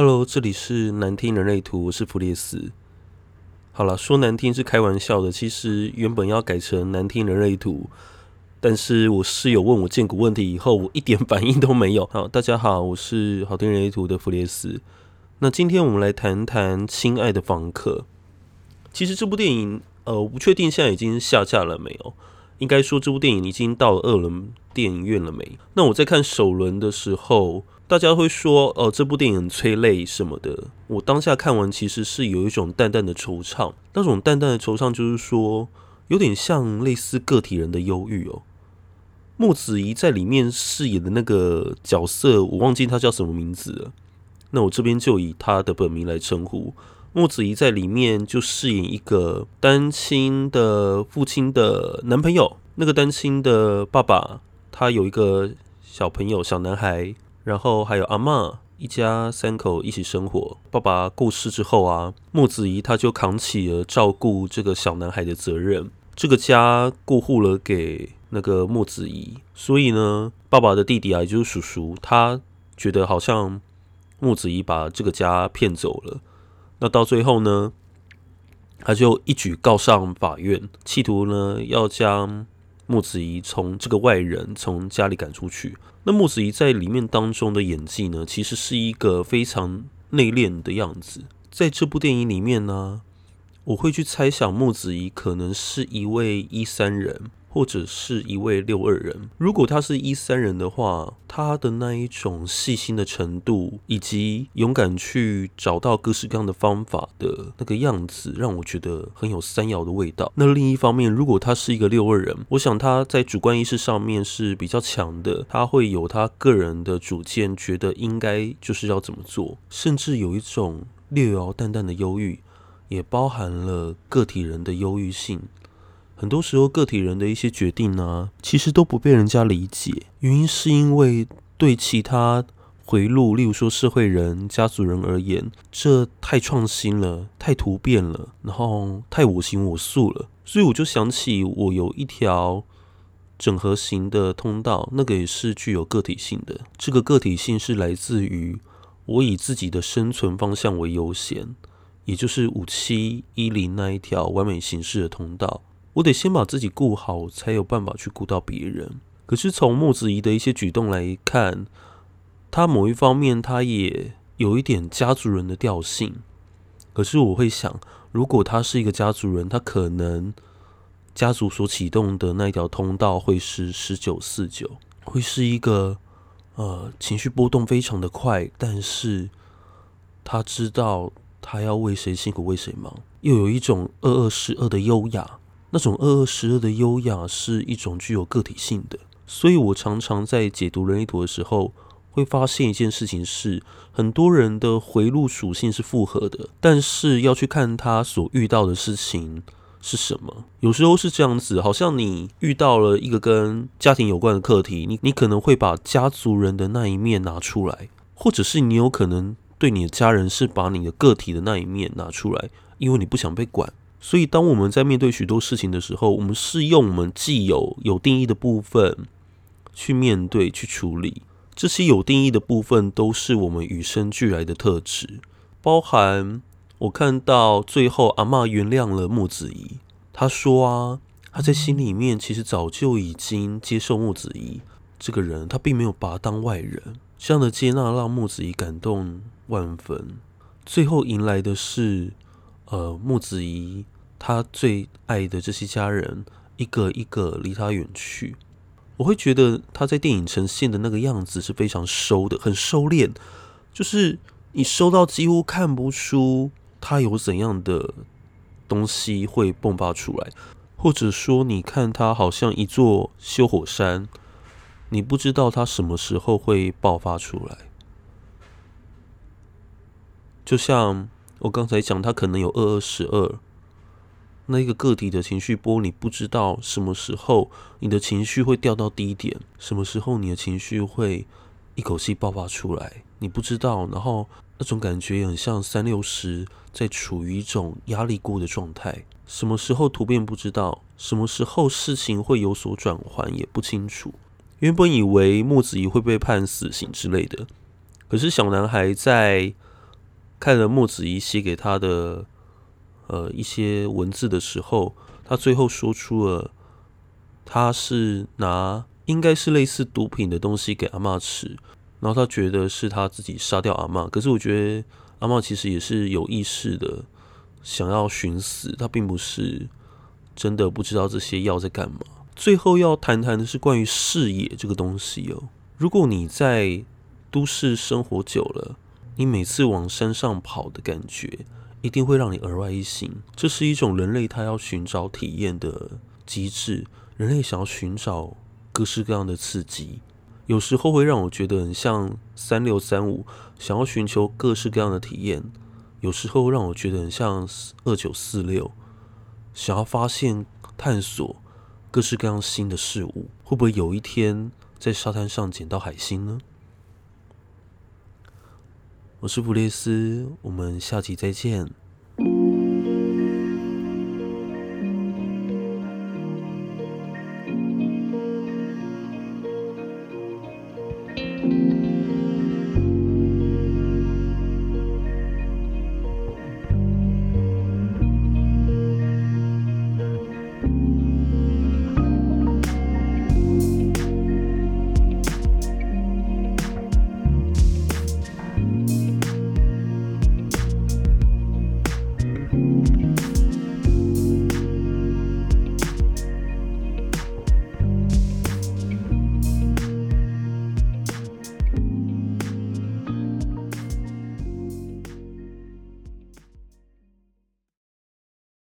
Hello，这里是难听人类图，我是弗列斯。好了，说难听是开玩笑的，其实原本要改成难听人类图，但是我室友问我荐股问题以后，我一点 反应都没有。好，大家好，我是好听人类图的弗列斯。那今天我们来谈谈《亲爱的房客》。其实这部电影，呃，不确定现在已经下架了没有。应该说，这部电影已经到二轮电影院了没？那我在看首轮的时候，大家会说，哦，这部电影很催泪什么的。我当下看完，其实是有一种淡淡的惆怅。那种淡淡的惆怅，就是说，有点像类似个体人的忧郁哦。莫子仪在里面饰演的那个角色，我忘记他叫什么名字了。那我这边就以他的本名来称呼。莫子仪在里面就饰演一个单亲的父亲的男朋友，那个单亲的爸爸，他有一个小朋友小男孩，然后还有阿嬷，一家三口一起生活。爸爸过世之后啊，莫子怡他就扛起了照顾这个小男孩的责任，这个家过户了给那个莫子怡，所以呢，爸爸的弟弟啊，也就是叔叔，他觉得好像莫子怡把这个家骗走了。那到最后呢，他就一举告上法院，企图呢要将木子怡从这个外人从家里赶出去。那木子怡在里面当中的演技呢，其实是一个非常内敛的样子。在这部电影里面呢，我会去猜想木子怡可能是一位一三人。或者是一位六二人，如果他是一三人的话，他的那一种细心的程度，以及勇敢去找到各式各样的方法的那个样子，让我觉得很有三爻的味道。那另一方面，如果他是一个六二人，我想他在主观意识上面是比较强的，他会有他个人的主见，觉得应该就是要怎么做，甚至有一种略有淡淡的忧郁，也包含了个体人的忧郁性。很多时候，个体人的一些决定呢，其实都不被人家理解。原因是因为对其他回路，例如说社会人、家族人而言，这太创新了，太突变了，然后太我行我素了。所以我就想起，我有一条整合型的通道，那个也是具有个体性的。这个个体性是来自于我以自己的生存方向为优先，也就是五七一零那一条完美形式的通道。我得先把自己顾好，才有办法去顾到别人。可是从木子怡的一些举动来看，他某一方面他也有一点家族人的调性。可是我会想，如果他是一个家族人，他可能家族所启动的那一条通道会是十九四九，会是一个呃情绪波动非常的快，但是他知道他要为谁辛苦为谁忙，又有一种二二十二的优雅。那种二二十二的优雅是一种具有个体性的，所以我常常在解读人类图的时候，会发现一件事情是，很多人的回路属性是复合的，但是要去看他所遇到的事情是什么。有时候是这样子，好像你遇到了一个跟家庭有关的课题，你你可能会把家族人的那一面拿出来，或者是你有可能对你的家人是把你的个体的那一面拿出来，因为你不想被管。所以，当我们在面对许多事情的时候，我们是用我们既有有定义的部分去面对、去处理。这些有定义的部分都是我们与生俱来的特质，包含我看到最后阿嬷原谅了木子怡。他说啊，他在心里面其实早就已经接受木子怡这个人，他并没有把他当外人。这样的接纳让木子怡感动万分。最后迎来的是。呃，木子怡他最爱的这些家人，一个一个离他远去。我会觉得他在电影呈现的那个样子是非常收的，很收敛，就是你收到几乎看不出他有怎样的东西会迸发出来，或者说你看他好像一座休火山，你不知道他什么时候会爆发出来，就像。我刚才讲，他可能有二二十二，那一个个体的情绪波，你不知道什么时候你的情绪会掉到低点，什么时候你的情绪会一口气爆发出来，你不知道。然后那种感觉也很像三六十在处于一种压力过的状态，什么时候突变不知道，什么时候事情会有所转换也不清楚。原本以为木子怡会被判死刑之类的，可是小男孩在。看了墨子仪写给他的呃一些文字的时候，他最后说出了他是拿应该是类似毒品的东西给阿嬷吃，然后他觉得是他自己杀掉阿嬷。可是我觉得阿嬷其实也是有意识的想要寻死，他并不是真的不知道这些药在干嘛。最后要谈谈的是关于视野这个东西哦。如果你在都市生活久了，你每次往山上跑的感觉，一定会让你额外一醒。这是一种人类他要寻找体验的机制。人类想要寻找各式各样的刺激，有时候会让我觉得很像三六三五，想要寻求各式各样的体验；有时候让我觉得很像二九四六，想要发现、探索各式各样新的事物。会不会有一天在沙滩上捡到海星呢？我是普列斯，我们下期再见。